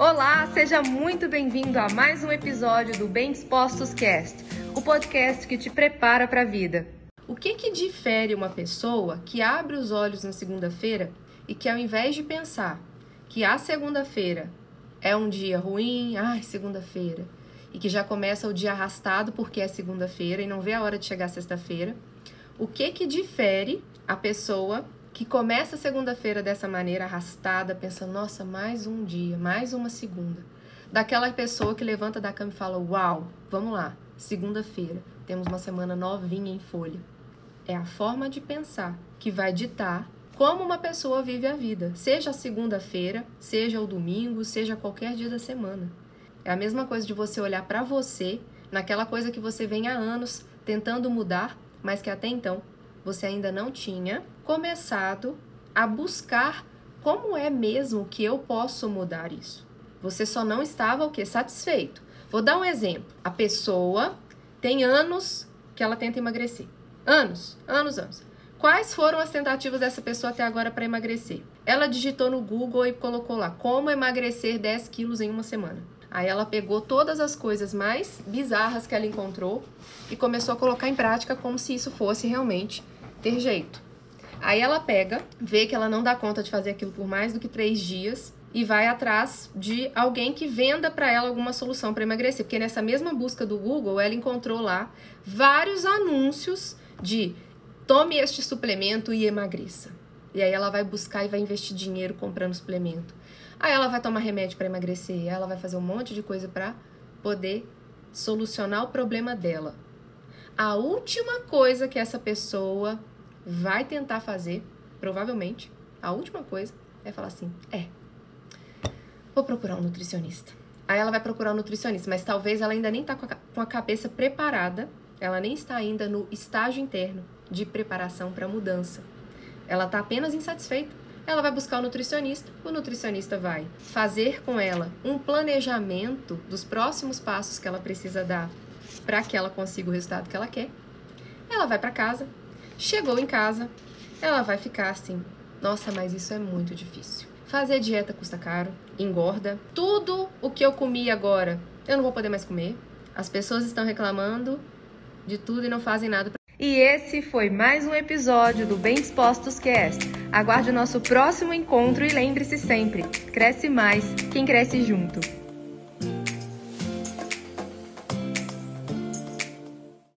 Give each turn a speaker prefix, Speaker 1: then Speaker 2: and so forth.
Speaker 1: Olá, seja muito bem-vindo a mais um episódio do Bem Dispostos Cast, o podcast que te prepara para a vida. O que que difere uma pessoa que abre os olhos na segunda-feira e que ao invés de pensar que a segunda-feira é um dia ruim, ai, segunda-feira, e que já começa o dia arrastado porque é segunda-feira e não vê a hora de chegar sexta-feira, o que que difere a pessoa que começa segunda-feira dessa maneira arrastada, pensando, nossa, mais um dia, mais uma segunda. Daquela pessoa que levanta da cama e fala, uau, vamos lá, segunda-feira, temos uma semana novinha em folha. É a forma de pensar que vai ditar como uma pessoa vive a vida, seja a segunda-feira, seja o domingo, seja qualquer dia da semana. É a mesma coisa de você olhar para você, naquela coisa que você vem há anos tentando mudar, mas que até então você ainda não tinha começado a buscar como é mesmo que eu posso mudar isso. Você só não estava o que satisfeito. Vou dar um exemplo. A pessoa tem anos que ela tenta emagrecer. Anos, anos, anos. Quais foram as tentativas dessa pessoa até agora para emagrecer? Ela digitou no Google e colocou lá como emagrecer 10 quilos em uma semana. Aí ela pegou todas as coisas mais bizarras que ela encontrou e começou a colocar em prática como se isso fosse realmente ter jeito. Aí ela pega, vê que ela não dá conta de fazer aquilo por mais do que três dias e vai atrás de alguém que venda para ela alguma solução para emagrecer. Porque nessa mesma busca do Google, ela encontrou lá vários anúncios de tome este suplemento e emagreça. E aí ela vai buscar e vai investir dinheiro comprando suplemento. Aí ela vai tomar remédio para emagrecer, ela vai fazer um monte de coisa para poder solucionar o problema dela. A última coisa que essa pessoa vai tentar fazer, provavelmente, a última coisa é falar assim: é, vou procurar um nutricionista. Aí ela vai procurar um nutricionista, mas talvez ela ainda nem tá com a cabeça preparada, ela nem está ainda no estágio interno de preparação para mudança. Ela está apenas insatisfeita ela vai buscar o nutricionista, o nutricionista vai fazer com ela um planejamento dos próximos passos que ela precisa dar para que ela consiga o resultado que ela quer. Ela vai para casa, chegou em casa, ela vai ficar assim: nossa, mas isso é muito difícil. Fazer dieta custa caro, engorda. Tudo o que eu comi agora, eu não vou poder mais comer. As pessoas estão reclamando de tudo e não fazem nada. E esse foi mais um episódio do Bem Dispostos Cast. Aguarde o nosso próximo encontro e lembre-se sempre: cresce mais quem cresce junto.